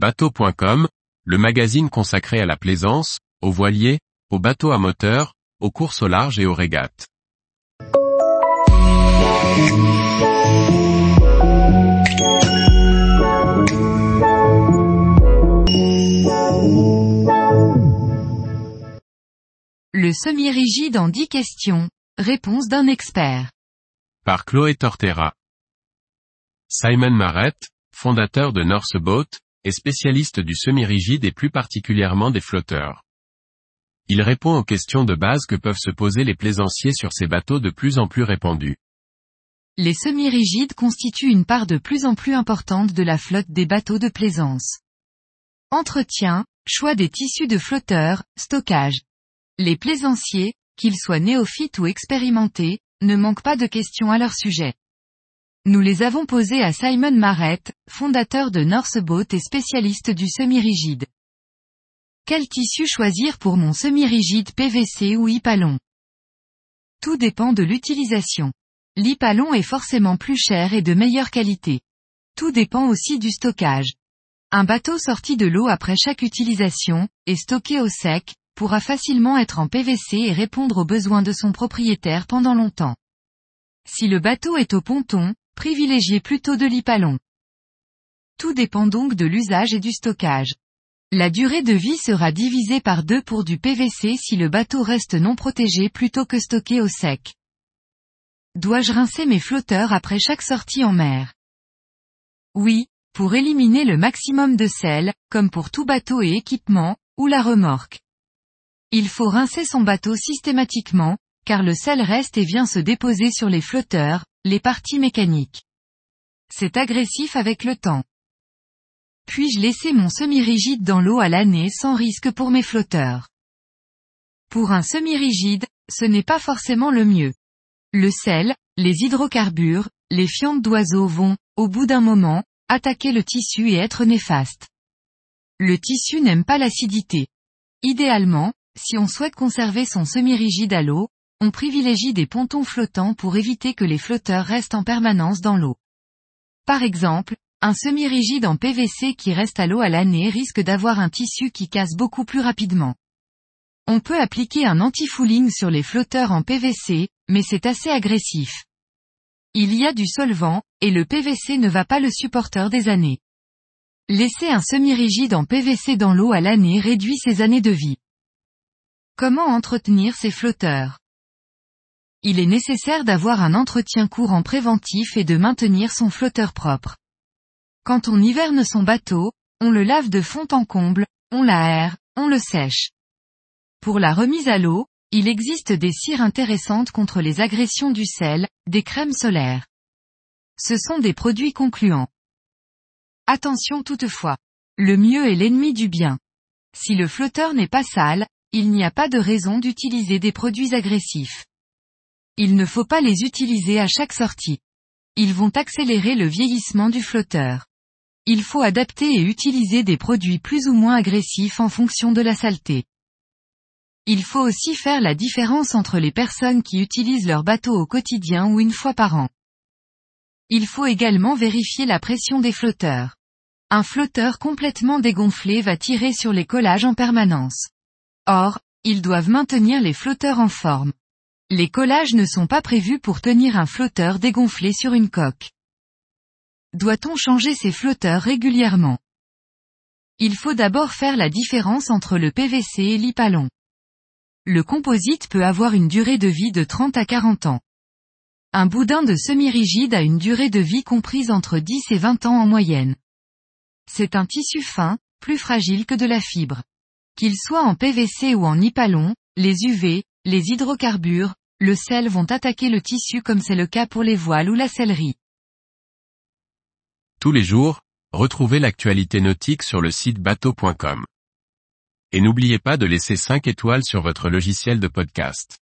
Bateau.com, le magazine consacré à la plaisance, aux voiliers, aux bateaux à moteur, aux courses au large et aux régates. Le semi-rigide en 10 questions. Réponse d'un expert. Par Chloé Tortera. Simon Marett, fondateur de North Boat, spécialiste du semi-rigide et plus particulièrement des flotteurs. Il répond aux questions de base que peuvent se poser les plaisanciers sur ces bateaux de plus en plus répandus. Les semi-rigides constituent une part de plus en plus importante de la flotte des bateaux de plaisance. Entretien, choix des tissus de flotteurs, stockage. Les plaisanciers, qu'ils soient néophytes ou expérimentés, ne manquent pas de questions à leur sujet. Nous les avons posées à Simon Marett, fondateur de Northboat et spécialiste du semi-rigide. Quel tissu choisir pour mon semi-rigide PVC ou Ipalon Tout dépend de l'utilisation. L'Ipalon est forcément plus cher et de meilleure qualité. Tout dépend aussi du stockage. Un bateau sorti de l'eau après chaque utilisation, et stocké au sec, pourra facilement être en PVC et répondre aux besoins de son propriétaire pendant longtemps. Si le bateau est au ponton, privilégiez plutôt de l'Ipalon. Tout dépend donc de l'usage et du stockage. La durée de vie sera divisée par deux pour du PVC si le bateau reste non protégé plutôt que stocké au sec. Dois-je rincer mes flotteurs après chaque sortie en mer? Oui, pour éliminer le maximum de sel, comme pour tout bateau et équipement, ou la remorque. Il faut rincer son bateau systématiquement, car le sel reste et vient se déposer sur les flotteurs, les parties mécaniques. C'est agressif avec le temps. Puis-je laisser mon semi-rigide dans l'eau à l'année sans risque pour mes flotteurs? Pour un semi-rigide, ce n'est pas forcément le mieux. Le sel, les hydrocarbures, les fientes d'oiseaux vont, au bout d'un moment, attaquer le tissu et être néfastes. Le tissu n'aime pas l'acidité. Idéalement, si on souhaite conserver son semi-rigide à l'eau, on privilégie des pontons flottants pour éviter que les flotteurs restent en permanence dans l'eau. Par exemple, un semi-rigide en PVC qui reste à l'eau à l'année risque d'avoir un tissu qui casse beaucoup plus rapidement. On peut appliquer un anti-fouling sur les flotteurs en PVC, mais c'est assez agressif. Il y a du solvant, et le PVC ne va pas le supporter des années. Laisser un semi-rigide en PVC dans l'eau à l'année réduit ses années de vie. Comment entretenir ces flotteurs? Il est nécessaire d'avoir un entretien courant préventif et de maintenir son flotteur propre. Quand on hiverne son bateau, on le lave de fond en comble, on l'aère, on le sèche. Pour la remise à l'eau, il existe des cires intéressantes contre les agressions du sel, des crèmes solaires. Ce sont des produits concluants. Attention toutefois. Le mieux est l'ennemi du bien. Si le flotteur n'est pas sale, il n'y a pas de raison d'utiliser des produits agressifs. Il ne faut pas les utiliser à chaque sortie. Ils vont accélérer le vieillissement du flotteur. Il faut adapter et utiliser des produits plus ou moins agressifs en fonction de la saleté. Il faut aussi faire la différence entre les personnes qui utilisent leur bateau au quotidien ou une fois par an. Il faut également vérifier la pression des flotteurs. Un flotteur complètement dégonflé va tirer sur les collages en permanence. Or, ils doivent maintenir les flotteurs en forme. Les collages ne sont pas prévus pour tenir un flotteur dégonflé sur une coque. Doit-on changer ces flotteurs régulièrement? Il faut d'abord faire la différence entre le PVC et l'Ipalon. Le composite peut avoir une durée de vie de 30 à 40 ans. Un boudin de semi-rigide a une durée de vie comprise entre 10 et 20 ans en moyenne. C'est un tissu fin, plus fragile que de la fibre. Qu'ils soient en PVC ou en Ipalon, les UV, les hydrocarbures, le sel vont attaquer le tissu comme c'est le cas pour les voiles ou la sellerie. Tous les jours, retrouvez l'actualité nautique sur le site bateau.com. Et n'oubliez pas de laisser 5 étoiles sur votre logiciel de podcast.